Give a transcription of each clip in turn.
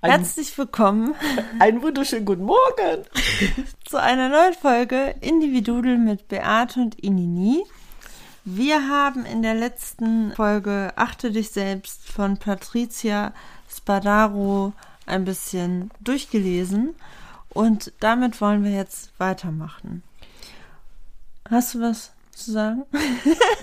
Ein, Herzlich willkommen. Einen wunderschönen guten Morgen. Zu einer neuen Folge Individudel mit Beate und Inini. Wir haben in der letzten Folge Achte dich selbst von Patricia Spadaro ein bisschen durchgelesen und damit wollen wir jetzt weitermachen. Hast du was zu sagen?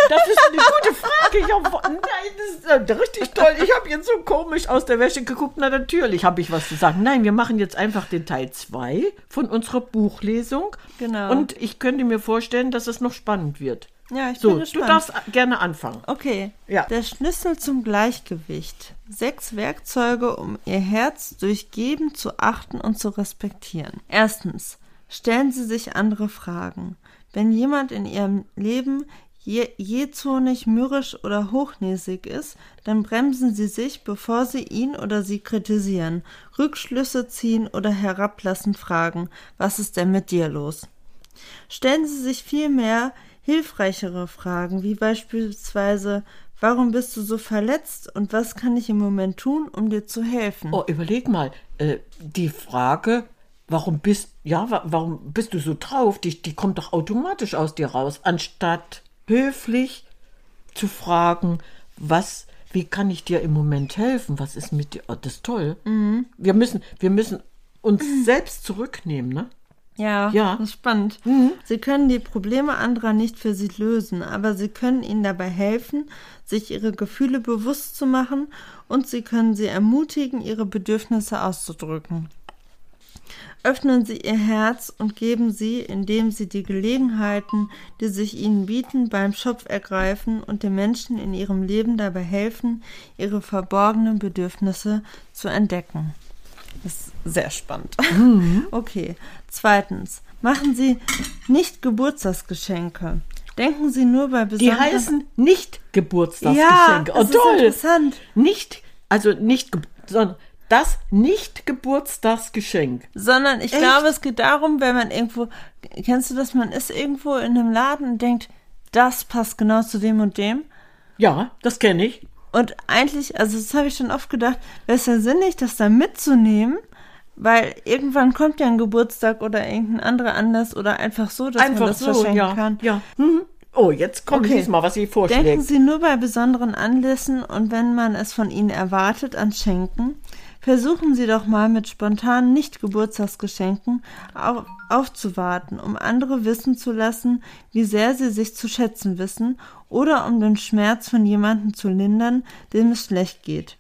Das ist eine gute Frage. Ich hab, nein, das ist äh, richtig toll. Ich habe jetzt so komisch aus der Wäsche geguckt. Na, natürlich habe ich was zu sagen. Nein, wir machen jetzt einfach den Teil 2 von unserer Buchlesung. Genau. Und ich könnte mir vorstellen, dass es noch spannend wird. Ja, ich so, bin gespannt. du darfst gerne anfangen. Okay. Ja. Der Schlüssel zum Gleichgewicht. Sechs Werkzeuge, um Ihr Herz durch Geben zu achten und zu respektieren. Erstens. Stellen Sie sich andere Fragen. Wenn jemand in Ihrem Leben je, jezornig, mürrisch oder hochnäsig ist, dann bremsen Sie sich, bevor Sie ihn oder sie kritisieren, Rückschlüsse ziehen oder herablassend fragen, was ist denn mit dir los? Stellen Sie sich vielmehr hilfreichere Fragen, wie beispielsweise, warum bist du so verletzt und was kann ich im Moment tun, um dir zu helfen? Oh, überleg mal, äh, die Frage, warum bist, ja, warum bist du so drauf, die, die kommt doch automatisch aus dir raus, anstatt höflich zu fragen, was, wie kann ich dir im Moment helfen? Was ist mit dir? Oh, das ist toll. Mhm. Wir müssen, wir müssen uns selbst zurücknehmen, ne? Ja, ja, das ist spannend. Mhm. Sie können die Probleme anderer nicht für sie lösen, aber sie können ihnen dabei helfen, sich ihre Gefühle bewusst zu machen und sie können sie ermutigen, ihre Bedürfnisse auszudrücken. Öffnen Sie Ihr Herz und geben Sie, indem Sie die Gelegenheiten, die sich Ihnen bieten, beim Schopf ergreifen und den Menschen in ihrem Leben dabei helfen, ihre verborgenen Bedürfnisse zu entdecken. Das ist sehr spannend. Mhm. Okay. Zweitens. Machen Sie nicht Geburtstagsgeschenke. Denken Sie nur bei besonderen... Die heißen nicht Geburtstagsgeschenke. Ja, oh, toll. interessant. Nicht, also nicht, sondern das nicht Geburtstagsgeschenk. Sondern ich Echt? glaube, es geht darum, wenn man irgendwo, kennst du das, man ist irgendwo in einem Laden und denkt, das passt genau zu dem und dem. Ja, das kenne ich. Und eigentlich, also das habe ich schon oft gedacht, wäre es ja sinnig, das da mitzunehmen, weil irgendwann kommt ja ein Geburtstag oder irgendein anderer Anlass oder einfach so, dass einfach man das so, verschenken ja, kann. Ja. Mhm. Oh, jetzt kommt okay. diesmal, was Sie vorschlägt. Denken Sie nur bei besonderen Anlässen und wenn man es von Ihnen erwartet, an Schenken. Versuchen Sie doch mal mit spontanen Nicht-Geburtstagsgeschenken auf, aufzuwarten, um andere wissen zu lassen, wie sehr sie sich zu schätzen wissen oder um den Schmerz von jemandem zu lindern, dem es schlecht geht.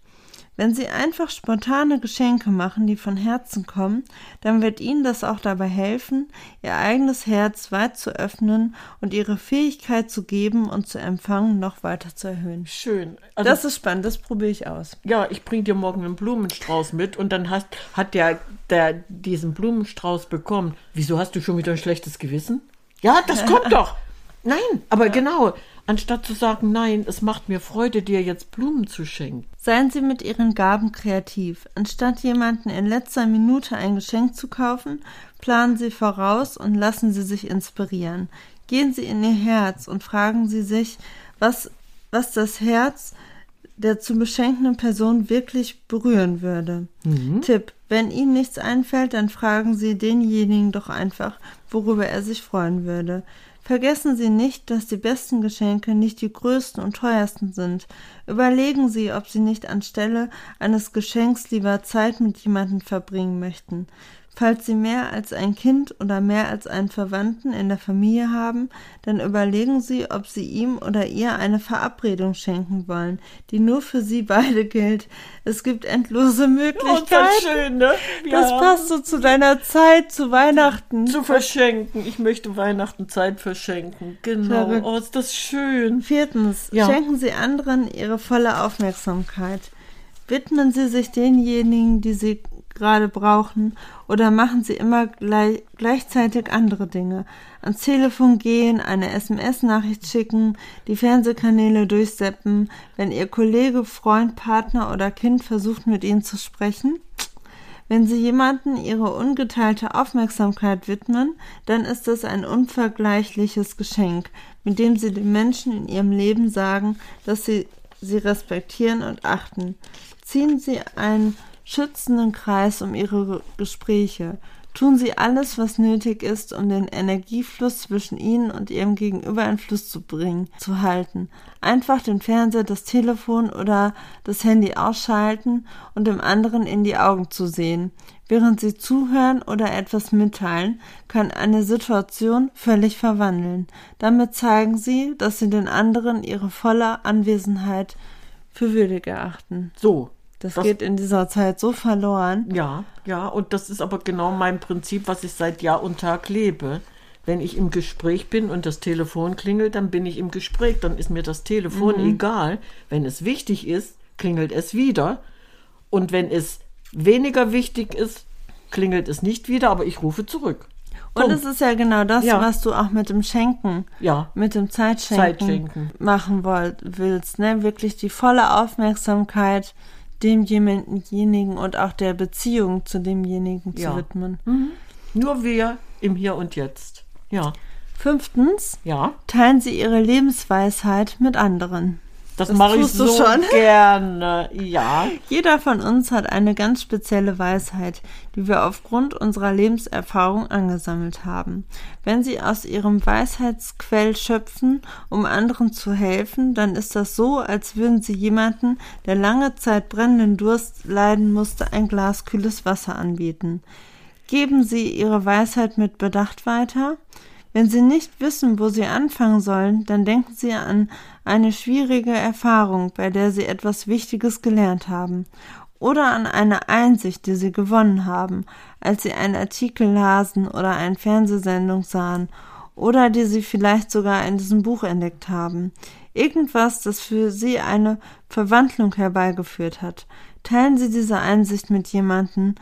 Wenn Sie einfach spontane Geschenke machen, die von Herzen kommen, dann wird Ihnen das auch dabei helfen, Ihr eigenes Herz weit zu öffnen und Ihre Fähigkeit zu geben und zu empfangen noch weiter zu erhöhen. Schön. Also, das ist spannend, das probiere ich aus. Ja, ich bringe dir morgen einen Blumenstrauß mit und dann hast, hat der, der diesen Blumenstrauß bekommen. Wieso hast du schon wieder ein schlechtes Gewissen? Ja, das kommt doch. Nein, aber ja. genau anstatt zu sagen, nein, es macht mir Freude, dir jetzt Blumen zu schenken. Seien Sie mit Ihren Gaben kreativ. Anstatt jemanden in letzter Minute ein Geschenk zu kaufen, planen Sie voraus und lassen Sie sich inspirieren. Gehen Sie in Ihr Herz und fragen Sie sich, was, was das Herz der zu beschenkenden Person wirklich berühren würde. Mhm. Tipp: Wenn Ihnen nichts einfällt, dann fragen Sie denjenigen doch einfach, worüber er sich freuen würde. Vergessen Sie nicht, dass die besten Geschenke nicht die größten und teuersten sind. Überlegen Sie, ob Sie nicht anstelle eines Geschenks lieber Zeit mit jemandem verbringen möchten. Falls Sie mehr als ein Kind oder mehr als einen Verwandten in der Familie haben, dann überlegen Sie, ob Sie ihm oder ihr eine Verabredung schenken wollen, die nur für Sie beide gilt. Es gibt endlose Möglichkeiten. Oh, schön, ne? Ja. Das passt so zu deiner Zeit, zu Weihnachten. Zu verschenken. Ich möchte Weihnachten Zeit verschenken. Genau. Verrückt. Oh, ist das schön. Viertens, ja. schenken Sie anderen Ihre volle Aufmerksamkeit. Widmen Sie sich denjenigen, die Sie gerade brauchen oder machen sie immer gleich, gleichzeitig andere Dinge. Ans Telefon gehen, eine SMS-Nachricht schicken, die Fernsehkanäle durchseppen, wenn ihr Kollege, Freund, Partner oder Kind versucht mit ihnen zu sprechen. Wenn Sie jemanden Ihre ungeteilte Aufmerksamkeit widmen, dann ist es ein unvergleichliches Geschenk, mit dem Sie den Menschen in Ihrem Leben sagen, dass Sie sie respektieren und achten. Ziehen Sie ein schützenden Kreis um ihre Gespräche. Tun Sie alles, was nötig ist, um den Energiefluss zwischen Ihnen und Ihrem Gegenüber in Fluss zu bringen, zu halten. Einfach den Fernseher, das Telefon oder das Handy ausschalten und dem anderen in die Augen zu sehen. Während Sie zuhören oder etwas mitteilen, kann eine Situation völlig verwandeln. Damit zeigen Sie, dass Sie den anderen Ihre volle Anwesenheit für würdig erachten. So, das, das, geht in dieser Zeit so verloren. Ja, ja, und das ist aber genau mein Prinzip, was ich seit Jahr und Tag lebe. Wenn ich im Gespräch bin und das Telefon klingelt, dann bin ich im Gespräch, dann ist mir das Telefon mhm. egal. Wenn es wichtig ist, klingelt es wieder. Und wenn es weniger wichtig ist, klingelt es nicht wieder, aber ich rufe zurück. Und es ist ja genau das, ja. was du auch mit dem Schenken, ja. mit dem Zeitschenken, Zeitschenken. machen wollt, willst. Ne? Wirklich die volle Aufmerksamkeit demjenigen und auch der Beziehung zu demjenigen ja. zu widmen. Mhm. Nur wir im Hier und Jetzt. Ja. Fünftens, ja. teilen Sie Ihre Lebensweisheit mit anderen. Das, das mache ich so schon. gerne. Ja. Jeder von uns hat eine ganz spezielle Weisheit, die wir aufgrund unserer Lebenserfahrung angesammelt haben. Wenn Sie aus Ihrem Weisheitsquell schöpfen, um anderen zu helfen, dann ist das so, als würden Sie jemanden, der lange Zeit brennenden Durst leiden musste, ein Glas kühles Wasser anbieten. Geben Sie Ihre Weisheit mit Bedacht weiter. Wenn Sie nicht wissen, wo Sie anfangen sollen, dann denken Sie an eine schwierige Erfahrung, bei der Sie etwas Wichtiges gelernt haben, oder an eine Einsicht, die Sie gewonnen haben, als Sie einen Artikel lasen oder eine Fernsehsendung sahen, oder die Sie vielleicht sogar in diesem Buch entdeckt haben. Irgendwas, das für Sie eine Verwandlung herbeigeführt hat. Teilen Sie diese Einsicht mit jemandem,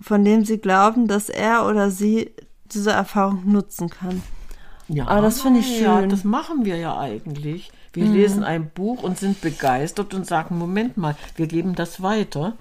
von dem Sie glauben, dass er oder sie diese Erfahrung nutzen kann. Ja, aber das finde ich schön. Ja, das machen wir ja eigentlich. Wir mhm. lesen ein Buch und sind begeistert und sagen, Moment mal, wir geben das weiter,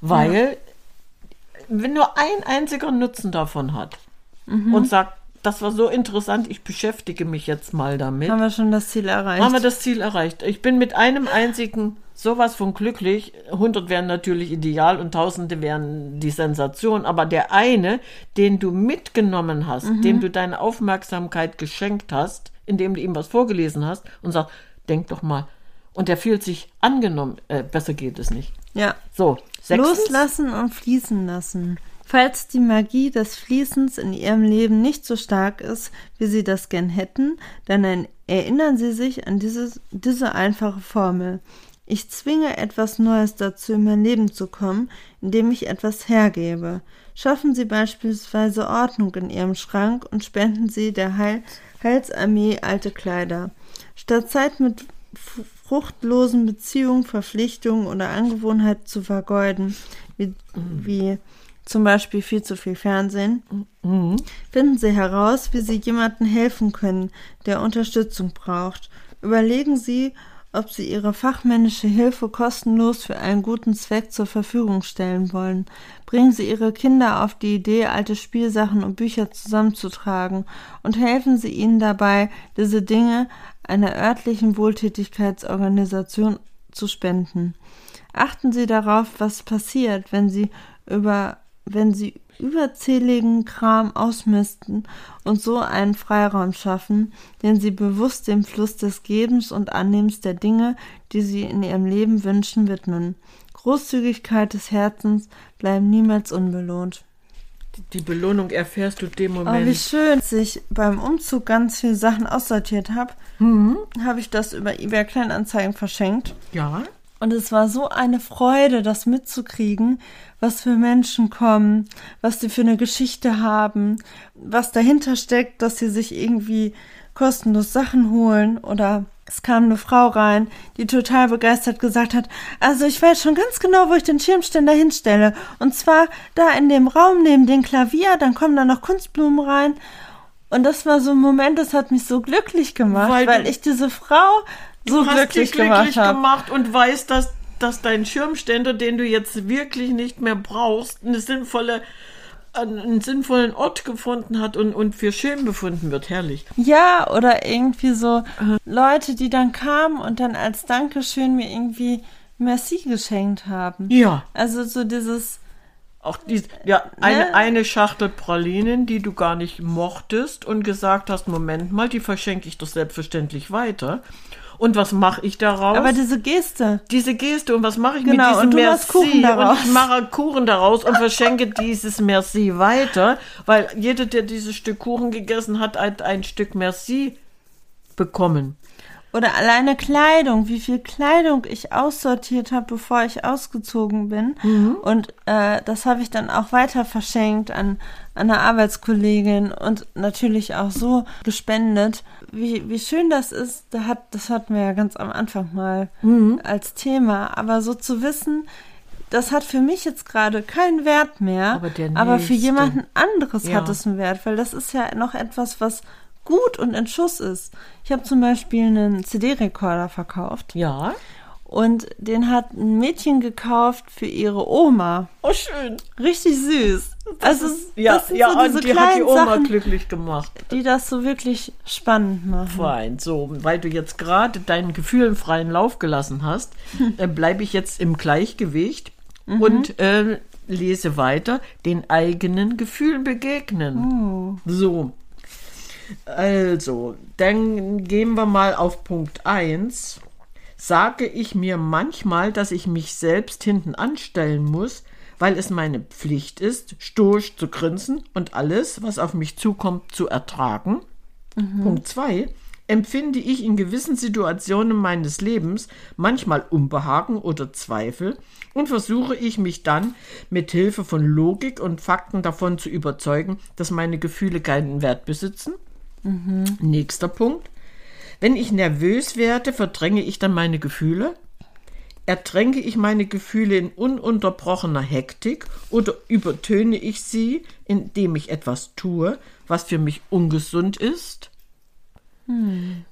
weil ja. wenn nur ein einziger Nutzen davon hat mhm. und sagt, das war so interessant, ich beschäftige mich jetzt mal damit. Haben wir schon das Ziel erreicht? Haben wir das Ziel erreicht. Ich bin mit einem einzigen sowas von glücklich. 100 wären natürlich ideal und Tausende wären die Sensation. Aber der eine, den du mitgenommen hast, mhm. dem du deine Aufmerksamkeit geschenkt hast, indem du ihm was vorgelesen hast und sagst, denk doch mal. Und der fühlt sich angenommen. Äh, besser geht es nicht. Ja. So. Sechstens. Loslassen und fließen lassen. Falls die Magie des Fließens in ihrem Leben nicht so stark ist, wie sie das gern hätten, dann erinnern sie sich an dieses, diese einfache Formel. Ich zwinge etwas Neues dazu, in mein Leben zu kommen, indem ich etwas hergebe. Schaffen Sie beispielsweise Ordnung in Ihrem Schrank und spenden Sie der Heil Heilsarmee alte Kleider. Statt Zeit mit fruchtlosen Beziehungen, Verpflichtungen oder Angewohnheiten zu vergeuden, wie, wie zum Beispiel viel zu viel Fernsehen, mhm. finden Sie heraus, wie Sie jemandem helfen können, der Unterstützung braucht. Überlegen Sie, ob sie ihre fachmännische Hilfe kostenlos für einen guten Zweck zur Verfügung stellen wollen. Bringen Sie Ihre Kinder auf die Idee, alte Spielsachen und Bücher zusammenzutragen und helfen Sie ihnen dabei, diese Dinge einer örtlichen Wohltätigkeitsorganisation zu spenden. Achten Sie darauf, was passiert, wenn Sie über wenn Sie überzähligen Kram ausmisten und so einen Freiraum schaffen, den sie bewusst dem Fluss des Gebens und Annehmens der Dinge, die sie in ihrem Leben wünschen, widmen. Großzügigkeit des Herzens bleiben niemals unbelohnt. Die Belohnung erfährst du dem Oh, wie Moment. schön, als ich beim Umzug ganz viele Sachen aussortiert habe, Mhm. habe ich das über eBay Kleinanzeigen verschenkt. ja, Und es war so eine Freude, das mitzukriegen, was für Menschen kommen, was die für eine Geschichte haben, was dahinter steckt, dass sie sich irgendwie kostenlos Sachen holen oder es kam eine Frau rein, die total begeistert gesagt hat, also ich weiß schon ganz genau, wo ich den Schirmständer hinstelle. Und zwar da in dem Raum neben dem Klavier, dann kommen da noch Kunstblumen rein. Und das war so ein Moment, das hat mich so glücklich gemacht, Weil weil, ich diese Frau so du hast glücklich, dich glücklich gemacht gemacht und weißt, dass, dass dein Schirmständer, den du jetzt wirklich nicht mehr brauchst, eine sinnvolle, einen sinnvollen Ort gefunden hat und, und für schön befunden wird. Herrlich. Ja, oder irgendwie so Leute, die dann kamen und dann als Dankeschön mir irgendwie Merci geschenkt haben. Ja. Also so dieses, Auch die, ja, eine, Ne? eine Schachtel Pralinen, die du gar nicht mochtest und gesagt hast, Moment mal, die verschenke ich doch selbstverständlich weiter. Und was mache ich daraus? aber diese Geste. diese Geste und was mache ich Genau, mit diesem und du Merci? Kuchen daraus. Und ich mache Kuchen daraus und verschenke dieses Merci weiter, weil jeder, der dieses Stück Kuchen gegessen hat, hat ein Stück Merci bekommen. Oder alleine Kleidung, wie viel Kleidung ich aussortiert habe, bevor ich ausgezogen bin. Und äh, das habe ich dann auch weiter verschenkt an, an eine Arbeitskollegin und natürlich auch so gespendet. Wie, wie schön das ist, da hat, das hatten wir ja ganz am Anfang mal als Thema. Aber so zu wissen, das hat für mich jetzt gerade keinen Wert mehr, Aber aber für jemanden anderes Ja. hat es einen Wert, weil das ist ja noch etwas, was gut und in Schuss ist. Ich habe zum Beispiel einen CD-Rekorder verkauft Ja. Und den hat ein Mädchen gekauft für ihre Oma. Oh, schön. Richtig süß. also Ja, das sind ja, so diese und die hat die Oma Sachen, glücklich gemacht. die das so wirklich spannend machen. Fein, so, weil du jetzt gerade deinen Gefühlen freien Lauf gelassen hast, äh, bleibe ich jetzt im Gleichgewicht und äh, lese weiter, den eigenen Gefühlen begegnen. So, also, dann gehen wir mal auf Punkt 1. Sage ich mir manchmal, dass ich mich selbst hinten anstellen muss, weil es meine Pflicht ist, stoisch zu grinsen und alles, was auf mich zukommt, zu ertragen. Punkt 2. Empfinde ich in gewissen Situationen meines Lebens manchmal Unbehagen oder Zweifel und versuche ich mich dann mit Hilfe von Logik und Fakten davon zu überzeugen, dass meine Gefühle keinen Wert besitzen. Nächster Punkt. Wenn ich nervös werde, verdränge ich dann meine Gefühle? Ertränke ich meine Gefühle in ununterbrochener Hektik oder übertöne ich sie, indem ich etwas tue, was für mich ungesund ist?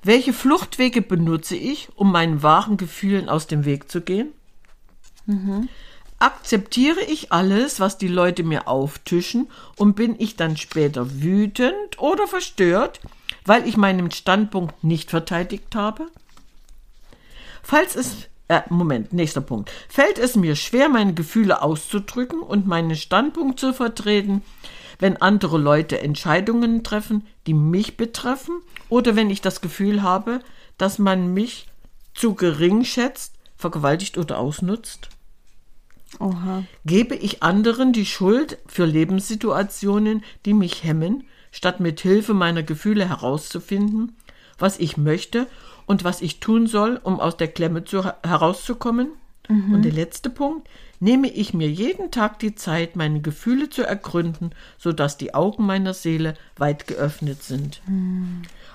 Welche Fluchtwege benutze ich, um meinen wahren Gefühlen aus dem Weg zu gehen? Akzeptiere ich alles, was die Leute mir auftischen und bin ich dann später wütend oder verstört, weil ich meinen Standpunkt nicht verteidigt habe? Falls es äh, Moment, nächster Punkt. Fällt es mir schwer, meine Gefühle auszudrücken und meinen Standpunkt zu vertreten, wenn andere Leute Entscheidungen treffen, die mich betreffen, oder wenn ich das Gefühl habe, dass man mich zu gering schätzt, vergewaltigt oder ausnutzt? Oha. Gebe ich anderen die Schuld für Lebenssituationen, die mich hemmen, statt mit Hilfe meiner Gefühle herauszufinden, was ich möchte und was ich tun soll, um aus der Klemme zu, herauszukommen? Und der letzte Punkt, nehme ich mir jeden Tag die Zeit, meine Gefühle zu ergründen, sodass die Augen meiner Seele weit geöffnet sind.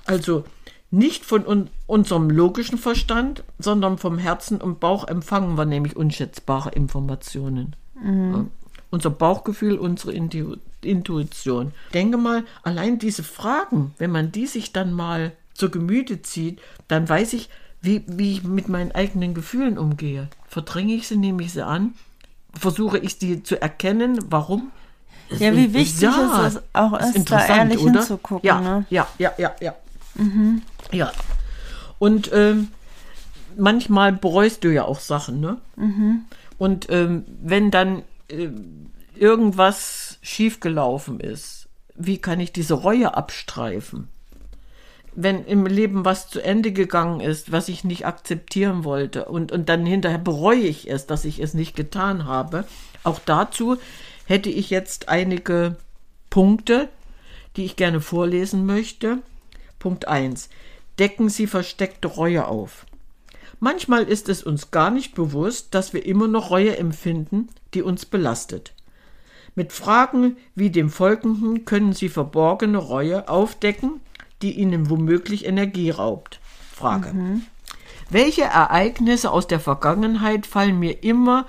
Also nicht von un unserem logischen Verstand, sondern vom Herzen und Bauch empfangen wir nämlich unschätzbare Informationen. Ja. Unser Bauchgefühl, unsere Intu Intuition. Denke mal, allein diese Fragen, wenn man die sich dann mal zu Gemüte zieht, dann weiß ich, wie, wie ich mit meinen eigenen Gefühlen umgehe. Verdränge ich sie, nehme ich sie an, versuche ich sie zu erkennen, warum. Ja, wie wichtig es ist, auch ist ist, da interessant, ehrlich oder? hinzugucken. Ja, Ne? ja, ja, ja, ja. Ja. Und ähm, manchmal bereust du ja auch Sachen, ne? Und ähm, wenn dann ähm, irgendwas schiefgelaufen ist, wie kann ich diese Reue abstreifen? Wenn im Leben was zu Ende gegangen ist, was ich nicht akzeptieren wollte und, und dann hinterher bereue ich es, dass ich es nicht getan habe, auch dazu hätte ich jetzt einige Punkte, die ich gerne vorlesen möchte. Punkt 1. Decken Sie versteckte Reue auf. Manchmal ist es uns gar nicht bewusst, dass wir immer noch Reue empfinden, die uns belastet. Mit Fragen wie dem folgenden können Sie verborgene Reue aufdecken, die Ihnen womöglich Energie raubt. Frage. Mhm. Welche Ereignisse aus der Vergangenheit fallen mir immer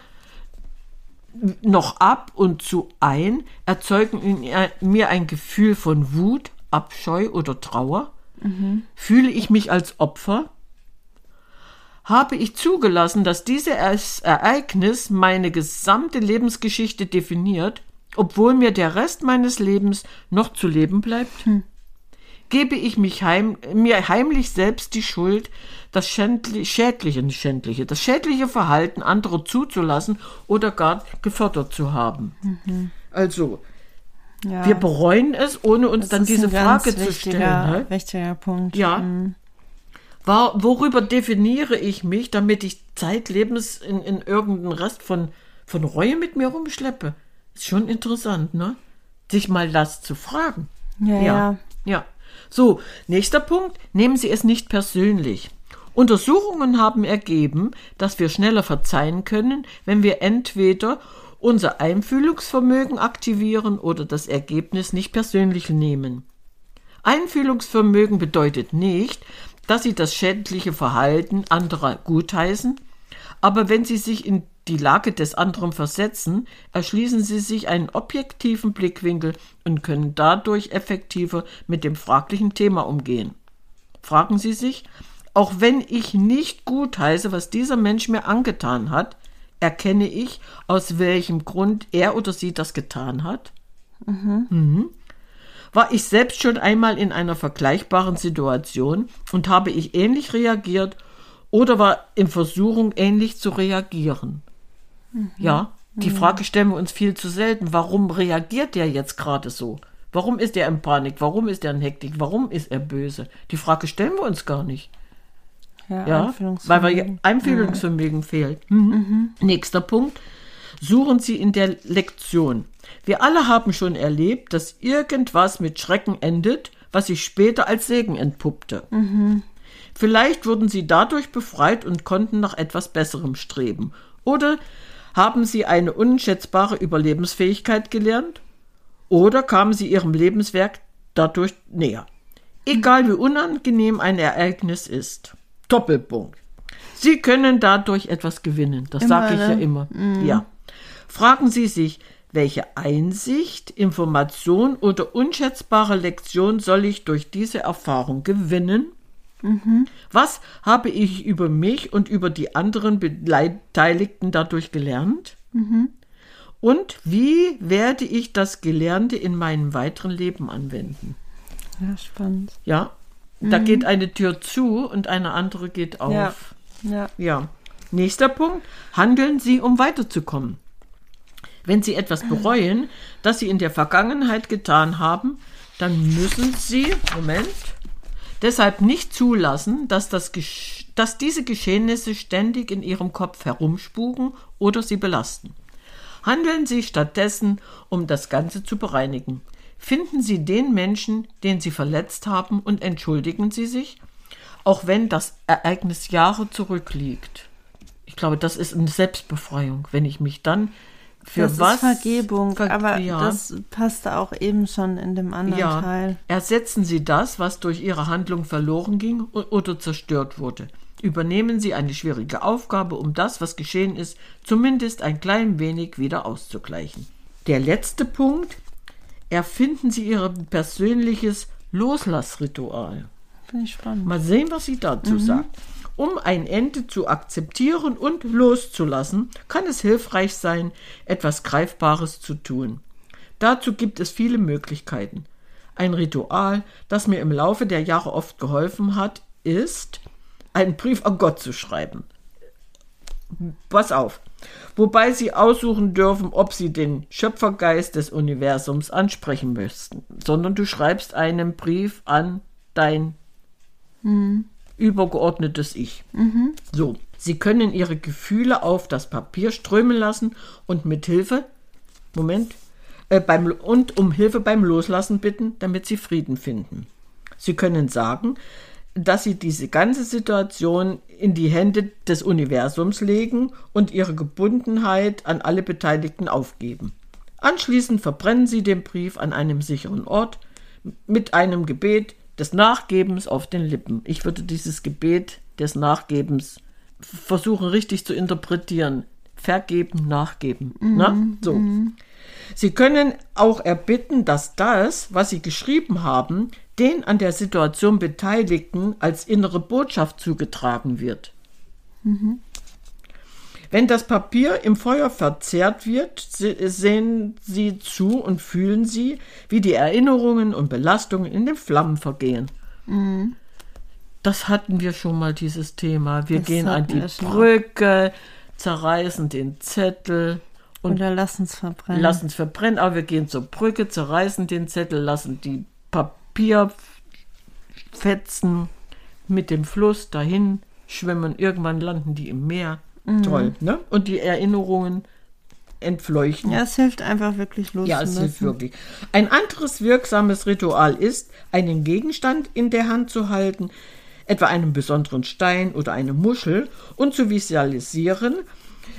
noch ab und zu ein, erzeugen in mir ein Gefühl von Wut, Abscheu oder Trauer? Mhm. Fühle ich mich als Opfer? Habe ich zugelassen, dass dieses Ereignis meine gesamte Lebensgeschichte definiert, obwohl mir der Rest meines Lebens noch zu leben bleibt? Hm. Gebe ich mich heim, mir heimlich selbst die Schuld, das schändlich, schädliche, schändliche, das schädliche Verhalten anderer zuzulassen oder gar gefördert zu haben? Mhm. Also, ja. wir bereuen es, ohne uns das dann diese Frage zu stellen. Ne? Wichtiger Punkt. Ja. Mhm. Worüber definiere ich mich, damit ich zeitlebens in, in irgendeinen Rest von, von Reue mit mir rumschleppe? Ist schon interessant, ne? Sich mal das zu fragen. Ja, ja. ja. ja. So, nächster Punkt. Nehmen Sie es nicht persönlich. Untersuchungen haben ergeben, dass wir schneller verzeihen können, wenn wir entweder unser Einfühlungsvermögen aktivieren oder das Ergebnis nicht persönlich nehmen. Einfühlungsvermögen bedeutet nicht, dass Sie das schädliche Verhalten anderer gutheißen, aber wenn Sie sich in die Lage des anderen versetzen, erschließen sie sich einen objektiven Blickwinkel und können dadurch effektiver mit dem fraglichen Thema umgehen. Fragen Sie sich, auch wenn ich nicht gut heiße, was dieser Mensch mir angetan hat, erkenne ich, aus welchem Grund er oder sie das getan hat? Mhm. Mhm. War ich selbst schon einmal in einer vergleichbaren Situation und habe ich ähnlich reagiert oder war in Versuchung, ähnlich zu reagieren? Mhm. Ja, die mhm. Frage stellen wir uns viel zu selten. Warum reagiert der jetzt gerade so? Warum ist er in Panik? Warum ist er in Hektik? Warum ist er böse? Die Frage stellen wir uns gar nicht. Ja, ja weil wir Einfühlungsvermögen ja. fehlt. Mhm. Mhm. Nächster Punkt. Suchen Sie in der Lektion. Wir alle haben schon erlebt, dass irgendwas mit Schrecken endet, was sich später als Segen entpuppte. Mhm. Vielleicht wurden Sie dadurch befreit und konnten nach etwas Besserem streben. Oder haben Sie eine unschätzbare Überlebensfähigkeit gelernt? Oder kamen Sie Ihrem Lebenswerk dadurch näher? Egal wie unangenehm ein Ereignis ist. Doppelpunkt. Sie können dadurch etwas gewinnen. Das sage ich ja ne? immer. Mhm. Ja. Fragen Sie sich, welche Einsicht, Information oder unschätzbare Lektion soll ich durch diese Erfahrung gewinnen? Mhm. Was habe ich über mich und über die anderen Beteiligten dadurch gelernt? Mhm. Und wie werde ich das Gelernte in meinem weiteren Leben anwenden? Ja, spannend. Ja, mhm. da geht eine Tür zu und eine andere geht auf. Ja. ja. ja. Nächster Punkt. Handeln Sie, um weiterzukommen. Wenn Sie etwas bereuen, das Sie in der Vergangenheit getan haben, dann müssen Sie, Moment, deshalb nicht zulassen, dass, das, dass diese Geschehnisse ständig in ihrem Kopf herumspuken oder sie belasten. Handeln Sie stattdessen, um das Ganze zu bereinigen. Finden Sie den Menschen, den Sie verletzt haben, und entschuldigen Sie sich, auch wenn das Ereignis Jahre zurückliegt. Ich glaube, das ist eine Selbstbefreiung, wenn ich mich dann für das was? Ist Vergebung, Ver aber ja. das passte auch eben schon in dem anderen ja. Teil. Ersetzen Sie das, was durch Ihre Handlung verloren ging oder zerstört wurde. Übernehmen Sie eine schwierige Aufgabe, um das, was geschehen ist, zumindest ein klein wenig wieder auszugleichen. Der letzte Punkt. Erfinden Sie Ihr persönliches Loslassritual. Finde ich spannend. Mal sehen, was sie dazu mhm. sagt. Um ein Ende zu akzeptieren und loszulassen, kann es hilfreich sein, etwas Greifbares zu tun. Dazu gibt es viele Möglichkeiten. Ein Ritual, das mir im Laufe der Jahre oft geholfen hat, ist, einen Brief an Gott zu schreiben. Pass auf. Wobei Sie aussuchen dürfen, ob Sie den Schöpfergeist des Universums ansprechen möchten, sondern du schreibst einen Brief an dein mhm übergeordnetes Ich. Mhm. So, Sie können Ihre Gefühle auf das Papier strömen lassen und mit Hilfe, Moment, äh, beim, und um Hilfe beim Loslassen bitten, damit sie Frieden finden. Sie können sagen, dass sie diese ganze Situation in die Hände des Universums legen und ihre Gebundenheit an alle Beteiligten aufgeben. Anschließend verbrennen sie den Brief an einem sicheren Ort mit einem Gebet des Nachgebens auf den Lippen. Ich würde dieses Gebet des Nachgebens versuchen richtig zu interpretieren. Vergeben, nachgeben. Mhm. Na? So. Mhm. Sie können auch erbitten, dass das, was Sie geschrieben haben, den an der Situation Beteiligten als innere Botschaft zugetragen wird. Mhm. Wenn das Papier im Feuer verzehrt wird, sehen Sie zu und fühlen Sie, wie die Erinnerungen und Belastungen in den Flammen vergehen. Mhm. Das hatten wir schon mal, dieses Thema. Wir das gehen an die Brücke, zerreißen den Zettel. Und Oder lassen es verbrennen. Lassen es verbrennen, aber wir gehen zur Brücke, zerreißen den Zettel, lassen die Papierfetzen mit dem Fluss dahin schwimmen. Irgendwann landen die im Meer. Mhm. Toll, ne? Und die Erinnerungen entfleuchten. Ja, es hilft einfach wirklich los. Ja, es hilft wirklich. Ein anderes wirksames Ritual ist, einen Gegenstand in der Hand zu halten, etwa einen besonderen Stein oder eine Muschel, und zu visualisieren,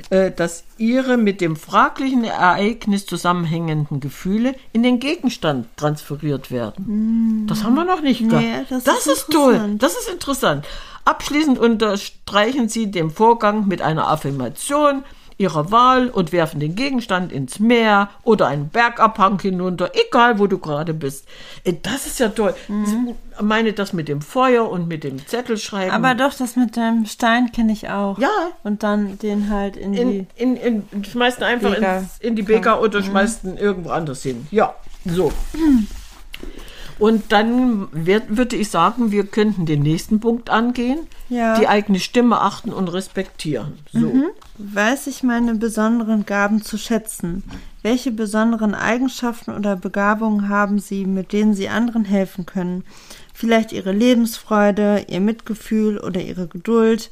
äh, dass ihre mit dem fraglichen Ereignis zusammenhängenden Gefühle in den Gegenstand transferiert werden. Mm. Das haben wir noch nicht gehabt. Nee, das, das ist, ist toll. Das ist interessant. Abschließend unterstreichen sie den Vorgang mit einer Affirmation, ihrer Wahl und werfen den Gegenstand ins Meer oder einen Bergabhang hinunter, egal wo du gerade bist. Äh, das ist ja toll. Mhm. Ich meine das mit dem Feuer und mit dem Zettelschreiben. Aber doch, das mit dem Stein kenne ich auch. Ja. Und dann den halt in, in die. In, in, schmeißt ihn einfach ins, in die Beker oder mhm. schmeißt ihn irgendwo anders hin. Ja, so. Mhm. Und dann wird, würde ich sagen, wir könnten den nächsten Punkt angehen. Ja. Die eigene Stimme achten und respektieren. So. Mhm. Weiß ich meine besonderen Gaben zu schätzen? Welche besonderen Eigenschaften oder Begabungen haben Sie, mit denen Sie anderen helfen können? Vielleicht Ihre Lebensfreude, Ihr Mitgefühl oder Ihre Geduld,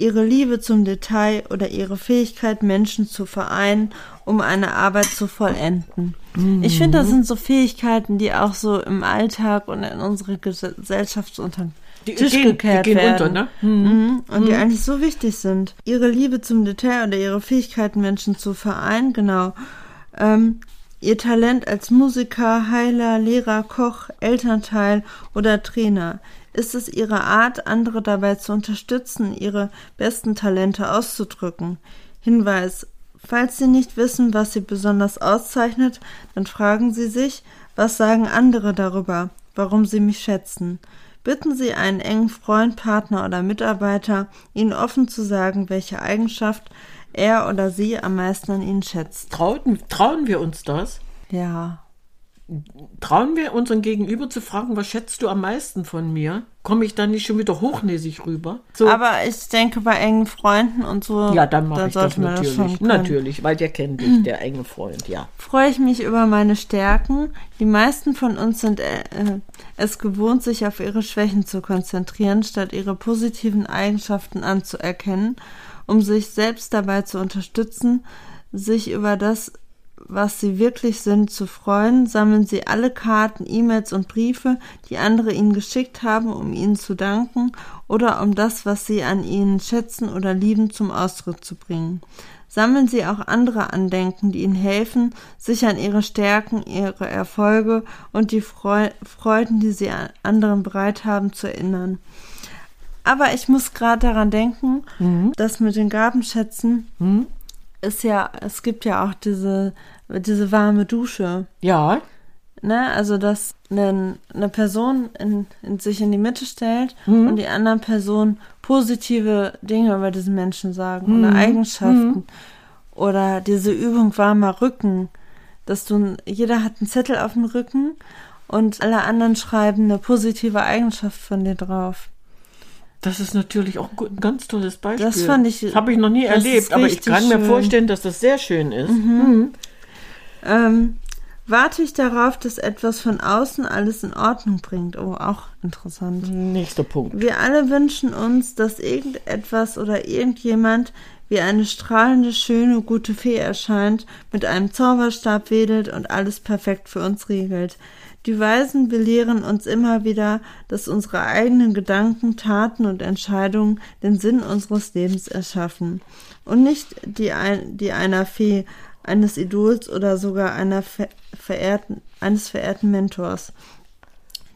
Ihre Liebe zum Detail oder Ihre Fähigkeit, Menschen zu vereinen, um eine Arbeit zu vollenden. Mhm. Ich finde, das sind so Fähigkeiten, die auch so im Alltag und in unserer Gesellschaft unter die Tisch gehen, gekehrt die gehen werden. Unter, ne? Mhm. mhm. Und mhm. die eigentlich so wichtig sind. Ihre Liebe zum Detail oder ihre Fähigkeiten, Menschen zu vereinen, genau. Ähm, ihr Talent als Musiker, Heiler, Lehrer, Koch, Elternteil oder Trainer. Ist es ihre Art, andere dabei zu unterstützen, ihre besten Talente auszudrücken? Hinweis. Falls Sie nicht wissen, was Sie besonders auszeichnet, dann fragen Sie sich, was sagen andere darüber, warum Sie mich schätzen. Bitten Sie einen engen Freund, Partner oder Mitarbeiter, Ihnen offen zu sagen, welche Eigenschaft er oder sie am meisten an Ihnen schätzt. Trauten, trauen wir uns das? Ja trauen wir unseren Gegenüber zu fragen, was schätzt du am meisten von mir? Komme ich dann nicht schon wieder hochnäsig rüber? So. Aber ich denke, bei engen Freunden und so. Ja, dann mache ich das natürlich. Das natürlich, weil der kennt dich, der enge Freund, ja. Freue ich mich über meine Stärken. Die meisten von uns sind äh, es gewohnt, sich auf ihre Schwächen zu konzentrieren, statt ihre positiven Eigenschaften anzuerkennen, um sich selbst dabei zu unterstützen, sich über das was sie wirklich sind, zu freuen, sammeln sie alle Karten, E-Mails und Briefe, die andere ihnen geschickt haben, um ihnen zu danken oder um das, was sie an ihnen schätzen oder lieben, zum Ausdruck zu bringen. Sammeln Sie auch andere Andenken, die Ihnen helfen, sich an Ihre Stärken, Ihre Erfolge und die Freuden, die Sie an anderen bereit haben, zu erinnern. Aber ich muss gerade daran denken, mhm. dass mit den Gabenschätzen mhm ist ja, es gibt ja auch diese, diese warme Dusche. Ja. Ne, also dass eine, eine Person in, in sich in die Mitte stellt mhm. und die anderen Personen positive Dinge über diesen Menschen sagen mhm. oder Eigenschaften. Mhm. Oder diese Übung warmer Rücken, dass du, jeder hat einen Zettel auf dem Rücken und alle anderen schreiben eine positive Eigenschaft von dir drauf. Das ist natürlich auch ein ganz tolles Beispiel. Das fand ich. Das habe ich noch nie erlebt, aber ich kann schön. mir vorstellen, dass das sehr schön ist. Mhm. Mhm. Ähm, warte ich darauf, dass etwas von außen alles in Ordnung bringt. Oh, auch interessant. Nächster Punkt. Wir alle wünschen uns, dass irgendetwas oder irgendjemand wie eine strahlende, schöne, gute Fee erscheint, mit einem Zauberstab wedelt und alles perfekt für uns regelt. Die Weisen belehren uns immer wieder, dass unsere eigenen Gedanken, Taten und Entscheidungen den Sinn unseres Lebens erschaffen und nicht die, ein, die einer Fee, eines Idols oder sogar einer verehrten, eines verehrten Mentors.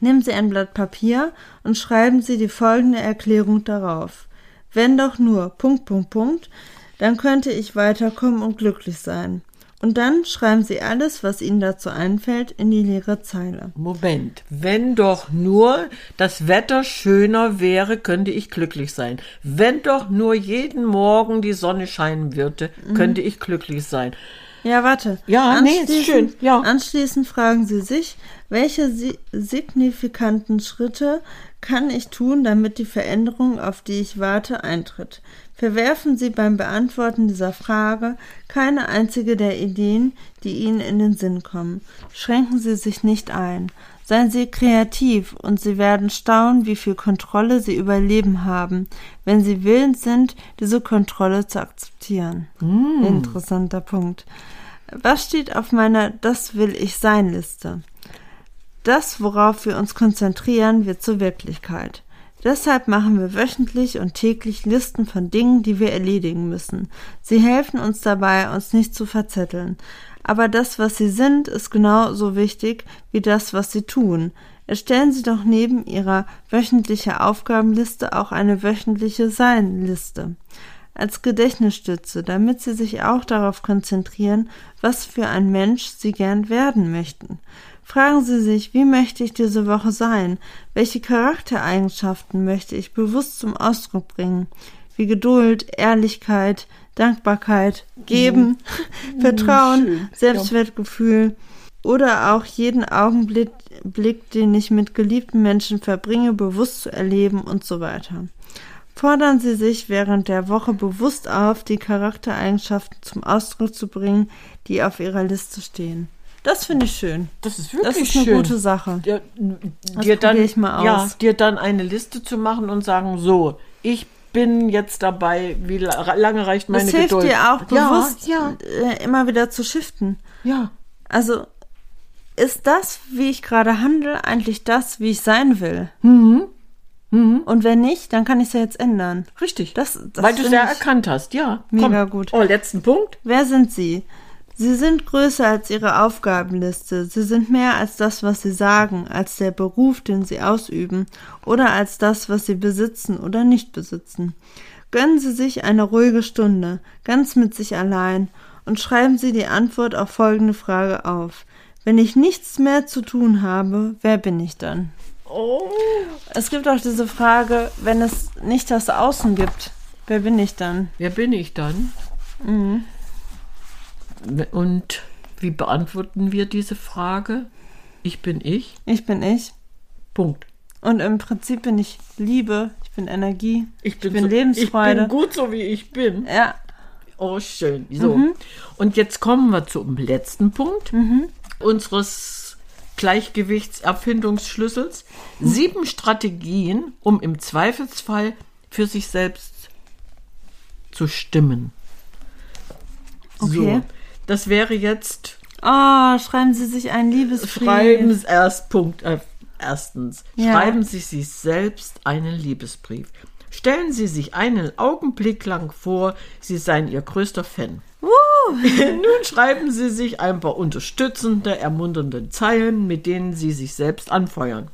Nehmen Sie ein Blatt Papier und schreiben Sie die folgende Erklärung darauf. Wenn doch nur Punkt, Punkt, Punkt, dann könnte ich weiterkommen und glücklich sein. Und dann schreiben Sie alles, was Ihnen dazu einfällt, in die leere Zeile. Moment, wenn doch nur das Wetter schöner wäre, könnte ich glücklich sein. Wenn doch nur jeden Morgen die Sonne scheinen würde, mhm. könnte ich glücklich sein. Ja, warte. Ja, nee, ist schön. Ja. Anschließend fragen Sie sich, welche signifikanten Schritte kann ich tun, damit die Veränderung, auf die ich warte, eintritt? Verwerfen Sie beim Beantworten dieser Frage keine einzige der Ideen, die Ihnen in den Sinn kommen. Schränken Sie sich nicht ein. Seien Sie kreativ und Sie werden staunen, wie viel Kontrolle Sie über Leben haben, wenn Sie willens sind, diese Kontrolle zu akzeptieren. Mm. Interessanter Punkt. Was steht auf meiner Das will ich sein Liste? Das, worauf wir uns konzentrieren, wird zur Wirklichkeit. Deshalb machen wir wöchentlich und täglich Listen von Dingen, die wir erledigen müssen. Sie helfen uns dabei, uns nicht zu verzetteln. Aber das, was sie sind, ist genauso wichtig wie das, was sie tun. Erstellen Sie doch neben Ihrer wöchentlichen Aufgabenliste auch eine wöchentliche Sein-Liste als Gedächtnisstütze, damit Sie sich auch darauf konzentrieren, was für ein Mensch Sie gern werden möchten. Fragen Sie sich, wie möchte ich diese Woche sein? Welche Charaktereigenschaften möchte ich bewusst zum Ausdruck bringen? Wie Geduld, Ehrlichkeit, Dankbarkeit, Geben, mhm. Vertrauen, Schön. Selbstwertgefühl oder auch jeden Augenblick, Blick, den ich mit geliebten Menschen verbringe, bewusst zu erleben und so weiter. Fordern Sie sich während der Woche bewusst auf, die Charaktereigenschaften zum Ausdruck zu bringen, die auf Ihrer Liste stehen. Das finde ich schön. Das ist wirklich schön. Das ist eine schön. gute Sache. Dir, dir dann, ich mal aus. Ja, dir dann eine Liste zu machen und sagen, so, ich bin jetzt dabei, wie lange reicht meine das hilft Geduld? dir auch bewusst ja, ja. Äh, immer wieder zu shiften. Ja. Also ist das, wie ich gerade handle, eigentlich das, wie ich sein will? Mhm. Mhm. Und wenn nicht, dann kann ich es ja jetzt ändern. Richtig. Das, das Weil du es ja erkannt hast, ja. Mega Komm. gut. Oh, letzten Punkt. Wer sind Sie? Sie sind größer als ihre Aufgabenliste, sie sind mehr als das, was sie sagen, als der Beruf, den sie ausüben, oder als das, was sie besitzen oder nicht besitzen. Gönnen Sie sich eine ruhige Stunde, ganz mit sich allein, und schreiben Sie die Antwort auf folgende Frage auf. Wenn ich nichts mehr zu tun habe, wer bin ich dann? Oh. Es gibt auch diese Frage, wenn es nicht das Außen gibt, wer bin ich dann? Wer bin ich dann? Mhm. Und wie beantworten wir diese Frage? Ich bin ich. Ich bin ich. Punkt. Und im Prinzip bin ich Liebe, ich bin Energie, ich bin, ich bin so, Lebensfreude. Ich bin gut so wie ich bin. Ja. Oh, schön. So. Mhm. Und jetzt kommen wir zum letzten Punkt mhm. unseres Gleichgewichtserfindungsschlüssels. Mhm. Sieben Strategien, um im Zweifelsfall für sich selbst zu stimmen. Okay. So. Das wäre jetzt. Oh, schreiben Sie sich einen Liebesbrief. Schreiben Sie erst Punkt. Äh, erstens, ja. schreiben Sie sich selbst einen Liebesbrief. Stellen Sie sich einen Augenblick lang vor, Sie seien Ihr größter Fan. Nun schreiben Sie sich ein paar unterstützende, ermunternde Zeilen, mit denen Sie sich selbst anfeuern.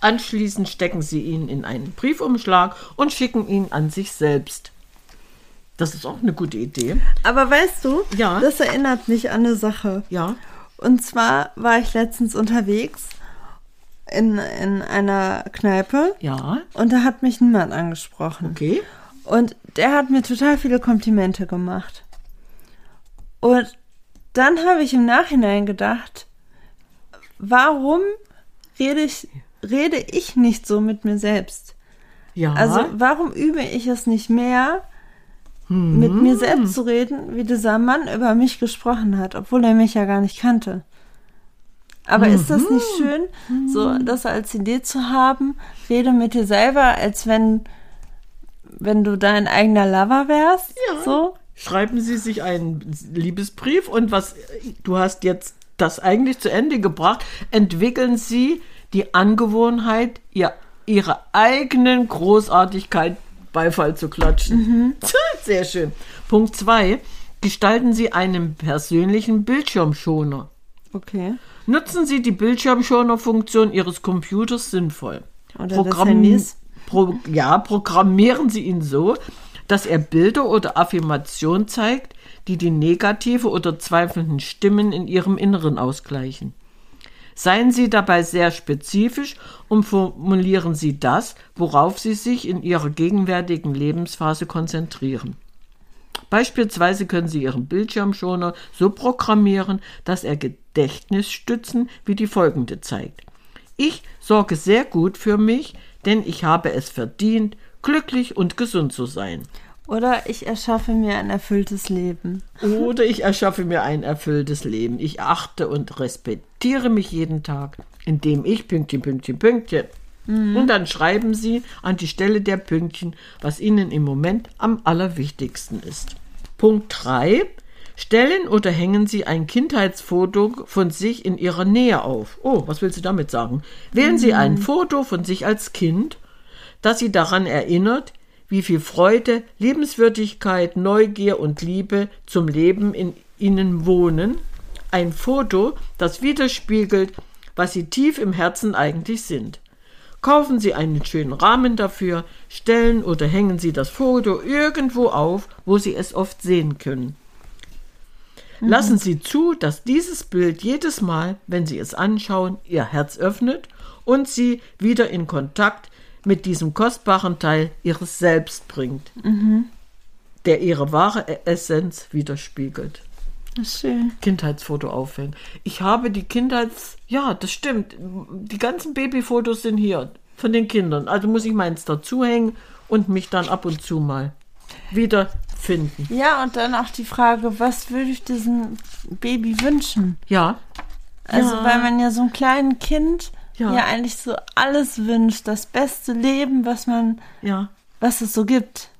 Anschließend stecken Sie ihn in einen Briefumschlag und schicken ihn an sich selbst. Das ist auch eine gute Idee. Aber weißt du, ja. das erinnert mich an eine Sache. Ja. Und zwar war ich letztens unterwegs in, in einer Kneipe. Ja. Und da hat mich niemand angesprochen. Okay. Und der hat mir total viele Komplimente gemacht. Und dann habe ich im Nachhinein gedacht, warum rede ich, rede ich nicht so mit mir selbst? Ja. Also warum übe ich es nicht mehr, hm. mit mir selbst zu reden, wie dieser Mann über mich gesprochen hat, obwohl er mich ja gar nicht kannte. Aber mhm. ist das nicht schön, so das als Idee zu haben? Rede mit dir selber, als wenn wenn du dein eigener Lover wärst. Ja. So. Schreiben Sie sich einen Liebesbrief und was du hast jetzt das eigentlich zu Ende gebracht, entwickeln Sie die Angewohnheit, ihr, ihre eigenen Großartigkeit Beifall zu klatschen. Sehr schön. Punkt zwei: Gestalten Sie einen persönlichen Bildschirmschoner. Okay. Nutzen Sie die Bildschirmschoner-Funktion Ihres Computers sinnvoll. Oder des Handys. Pro, ja, programmieren Sie ihn so, dass er Bilder oder Affirmationen zeigt, die die negative oder zweifelnden Stimmen in Ihrem Inneren ausgleichen. Seien Sie dabei sehr spezifisch und formulieren Sie das, worauf Sie sich in Ihrer gegenwärtigen Lebensphase konzentrieren. Beispielsweise können Sie Ihren Bildschirmschoner so programmieren, dass er Gedächtnisstützen wie die folgende zeigt. Ich sorge sehr gut für mich, denn ich habe es verdient, glücklich und gesund zu sein. Oder ich erschaffe mir ein erfülltes Leben. Oder ich erschaffe mir ein erfülltes Leben. Ich achte und respektiere mich jeden Tag, indem ich Pünktchen, Pünktchen, Pünktchen. Und dann schreiben Sie an die Stelle der Pünktchen, was Ihnen im Moment am allerwichtigsten ist. Punkt 3. Stellen oder hängen Sie ein Kindheitsfoto von sich in Ihrer Nähe auf. Oh, was will sie damit sagen? Wählen Sie ein Foto von sich als Kind, das Sie daran erinnert, wie viel Freude, Liebenswürdigkeit, Neugier und Liebe zum Leben in Ihnen wohnen. Ein Foto, das widerspiegelt, was Sie tief im Herzen eigentlich sind. Kaufen Sie einen schönen Rahmen dafür, stellen oder hängen Sie das Foto irgendwo auf, wo Sie es oft sehen können. Lassen Sie zu, dass dieses Bild jedes Mal, wenn Sie es anschauen, Ihr Herz öffnet und Sie wieder in Kontakt mit diesem kostbaren Teil Ihres Selbst bringt, der Ihre wahre Essenz widerspiegelt. Schön. Kindheitsfoto aufhängen. Ich habe die Kindheits... Ja, das stimmt. Die ganzen Babyfotos sind hier von den Kindern. Also muss ich meins dazuhängen und mich dann ab und zu mal wiederfinden. Ja, und dann auch die Frage, was würde ich diesem Baby wünschen? Ja. Also, Ja. weil man ja so einem kleinen Kind Ja. ja. eigentlich so alles wünscht, das beste Leben, was man, Ja. was es so gibt.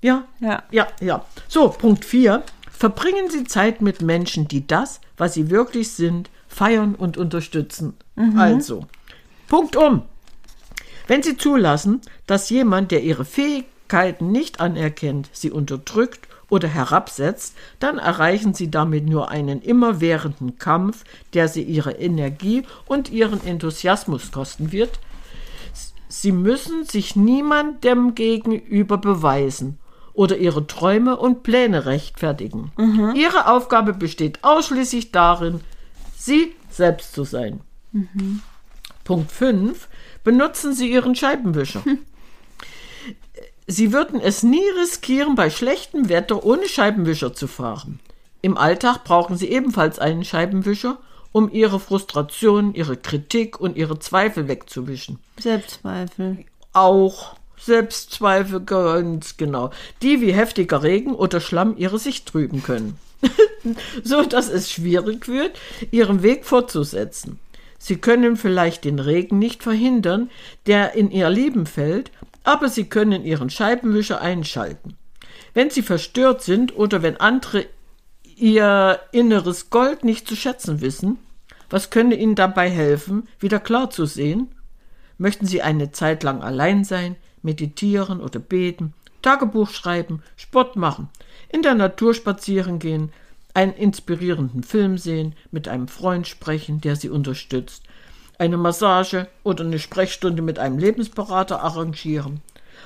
Ja. Ja. Ja, ja. So, Punkt 4. Verbringen Sie Zeit mit Menschen, die das, was sie wirklich sind, feiern und unterstützen. Also, Punkt um. Wenn Sie zulassen, dass jemand, der Ihre Fähigkeiten nicht anerkennt, sie unterdrückt oder herabsetzt, dann erreichen Sie damit nur einen immerwährenden Kampf, der Sie Ihre Energie und Ihren Enthusiasmus kosten wird. Sie müssen sich niemandem gegenüber beweisen oder ihre Träume und Pläne rechtfertigen. Ihre Aufgabe besteht ausschließlich darin, sie selbst zu sein. Punkt 5. Benutzen Sie Ihren Scheibenwischer. Sie würden es nie riskieren, bei schlechtem Wetter ohne Scheibenwischer zu fahren. Im Alltag brauchen Sie ebenfalls einen Scheibenwischer, um Ihre Frustration, Ihre Kritik und Ihre Zweifel wegzuwischen Selbstzweifel. auch Selbstzweifel ganz genau, die wie heftiger Regen oder Schlamm ihre Sicht trüben können, so dass es schwierig wird, ihren Weg fortzusetzen. Sie können vielleicht den Regen nicht verhindern, der in ihr Leben fällt, aber sie können ihren Scheibenwischer einschalten. Wenn sie verstört sind oder wenn andere ihr inneres Gold nicht zu schätzen wissen, was könnte ihnen dabei helfen, wieder klar zu sehen? Möchten Sie eine Zeit lang allein sein, meditieren oder beten, Tagebuch schreiben, Sport machen, in der Natur spazieren gehen, einen inspirierenden Film sehen, mit einem Freund sprechen, der Sie unterstützt, eine Massage oder eine Sprechstunde mit einem Lebensberater arrangieren.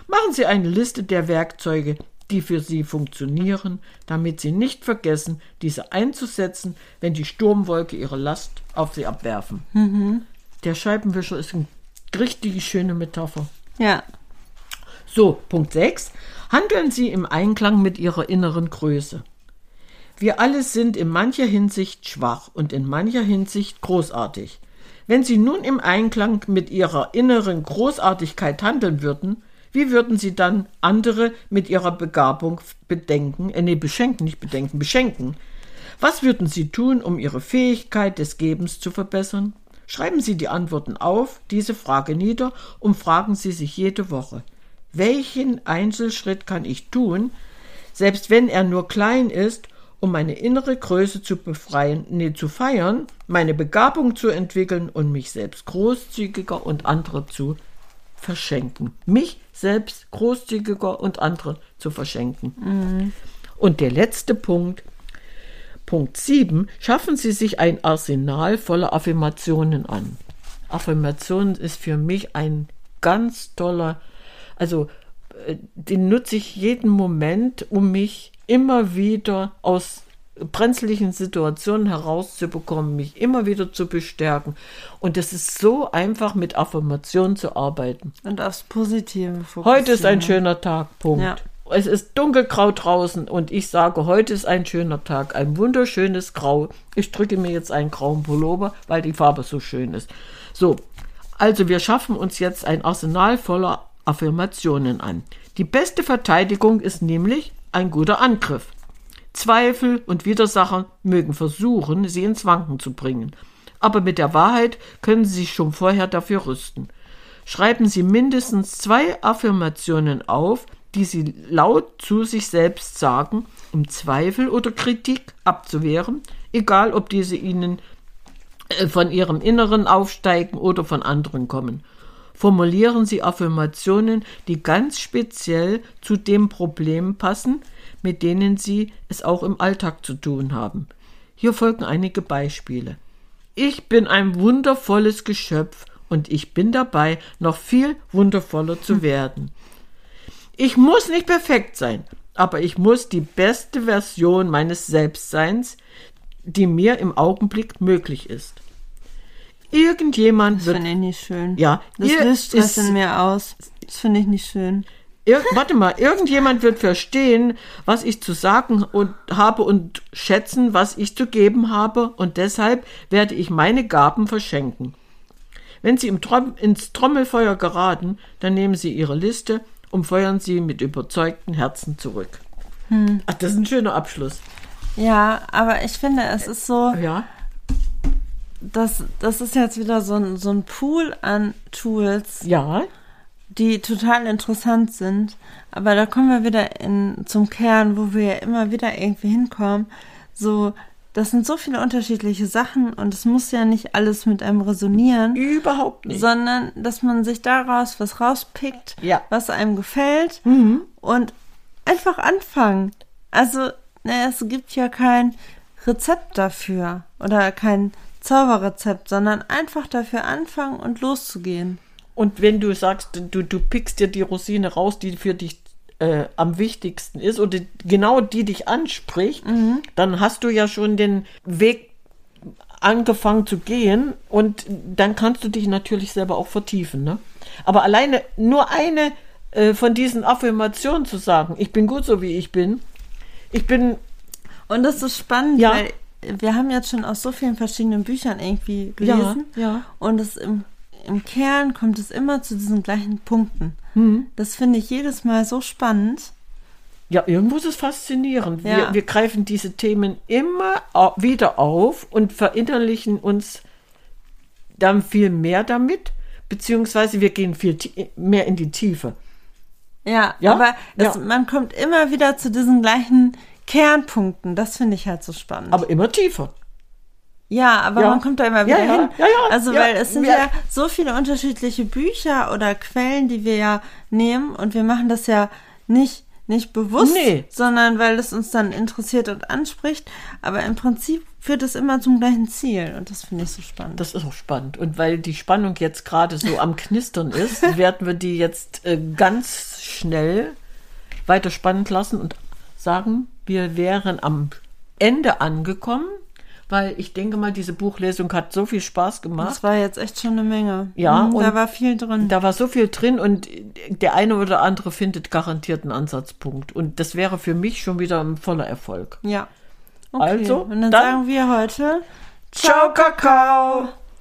Machen Sie eine Liste der Werkzeuge, die für Sie funktionieren, damit Sie nicht vergessen, diese einzusetzen, wenn die Sturmwolke ihre Last auf Sie abwerfen. Der Scheibenwischer ist eine richtig schöne Metapher. Ja. So, Punkt 6. Handeln Sie im Einklang mit Ihrer inneren Größe. Wir alle sind in mancher Hinsicht schwach und in mancher Hinsicht großartig. Wenn Sie nun im Einklang mit Ihrer inneren Großartigkeit handeln würden, wie würden Sie dann andere mit Ihrer Begabung bedenken, äh, nee, beschenken, nicht bedenken, beschenken? Was würden Sie tun, um Ihre Fähigkeit des Gebens zu verbessern? Schreiben Sie die Antworten auf diese Frage nieder und fragen Sie sich jede Woche, Welchen Einzelschritt kann ich tun, selbst wenn er nur klein ist, um meine innere Größe zu befreien, nee, zu feiern, meine Begabung zu entwickeln und mich selbst großzügiger und andere zu verschenken. Mich selbst großzügiger und andere zu verschenken. Mhm. Und der letzte Punkt, Punkt 7, schaffen Sie sich ein Arsenal voller Affirmationen an. Affirmationen ist für mich ein ganz toller, also äh, den nutze ich jeden Moment, um mich immer wieder aus brenzlichen Situationen herauszubekommen, mich immer wieder zu bestärken. Und es ist so einfach, mit Affirmationen zu arbeiten. Und aufs Positive fokussieren. Heute ist ein schöner Tag, Punkt. Ja. Es ist dunkelgrau draußen und ich sage, heute ist ein schöner Tag, ein wunderschönes Grau. Ich drücke mir jetzt einen grauen Pullover, weil die Farbe so schön ist. So, also wir schaffen uns jetzt ein Arsenal voller Affirmationen an. Die beste Verteidigung ist nämlich ein guter Angriff. Zweifel und Widersacher mögen versuchen, sie ins Wanken zu bringen. Aber mit der Wahrheit können Sie sich schon vorher dafür rüsten. Schreiben Sie mindestens zwei Affirmationen auf, die Sie laut zu sich selbst sagen, um Zweifel oder Kritik abzuwehren, egal ob diese Ihnen äh, von Ihrem Inneren aufsteigen oder von anderen kommen. Formulieren Sie Affirmationen, die ganz speziell zu dem Problem passen, mit denen Sie es auch im Alltag zu tun haben. Hier folgen einige Beispiele. Ich bin ein wundervolles Geschöpf und ich bin dabei, noch viel wundervoller zu werden. Ich muss nicht perfekt sein, aber ich muss die beste Version meines Selbstseins, die mir im Augenblick möglich ist. Irgendjemand das wird. Das finde ich nicht schön. Ja, das löst in mir aus. Das finde ich nicht schön. Ir warte mal, irgendjemand wird verstehen, was ich zu sagen und habe und schätzen, was ich zu geben habe, und deshalb werde ich meine Gaben verschenken. Wenn Sie im Trom ins Trommelfeuer geraten, dann nehmen Sie Ihre Liste und feuern sie mit überzeugten Herzen zurück. Hm. Ach, das ist ein schöner Abschluss. Ja, aber ich finde, es ist so. Ja. Das, das ist jetzt wieder so ein, so ein Pool an Tools. Ja die total interessant sind. Aber da kommen wir wieder in, zum Kern, wo wir ja immer wieder irgendwie hinkommen. So, das sind so viele unterschiedliche Sachen und es muss ja nicht alles mit einem resonieren. Überhaupt nicht. Sondern, dass man sich daraus was rauspickt, ja. was einem gefällt mhm. und einfach anfangen. Also, ne, es gibt ja kein Rezept dafür oder kein Zauberrezept, sondern einfach dafür anfangen und loszugehen. Und wenn du sagst, du, du pickst dir die Rosine raus, die für dich äh, am wichtigsten ist oder genau die dich anspricht, mhm. dann hast du ja schon den Weg angefangen zu gehen und dann kannst du dich natürlich selber auch vertiefen. Ne? Aber alleine nur eine äh, von diesen Affirmationen zu sagen, ich bin gut so wie ich bin, ich bin. Und das ist spannend, ja. weil wir haben jetzt schon aus so vielen verschiedenen Büchern irgendwie gelesen. Ja, ja. Und es im im Kern kommt es immer zu diesen gleichen Punkten. Mhm. Das finde ich jedes Mal so spannend. Ja, irgendwo ist es faszinierend. Ja. Wir, wir greifen diese Themen immer wieder auf und verinnerlichen uns dann viel mehr damit, beziehungsweise wir gehen viel mehr in die Tiefe. Ja, ja? aber es, ja. man kommt immer wieder zu diesen gleichen Kernpunkten. Das finde ich halt so spannend. Aber immer tiefer. Ja, aber ja. man kommt da immer wieder ja, hin. Ja, also, weil es sind ja so viele unterschiedliche Bücher oder Quellen, die wir ja nehmen und wir machen das ja nicht, nicht bewusst, nee. sondern weil es uns dann interessiert und anspricht. Aber im Prinzip führt es immer zum gleichen Ziel und das finde ich so spannend. Das ist auch spannend. Und weil die Spannung jetzt gerade so am Knistern ist, werden wir die jetzt äh, ganz schnell weiter spannend lassen und sagen, wir wären am Ende angekommen weil ich denke mal, diese Buchlesung hat so viel Spaß gemacht. Das war jetzt echt schon eine Menge. Ja, mhm, da war viel drin. Da war so viel drin und der eine oder andere findet garantiert einen Ansatzpunkt. Und das wäre für mich schon wieder ein voller Erfolg. Ja. Okay. Also, und dann, dann sagen wir heute Ciao, Kakao!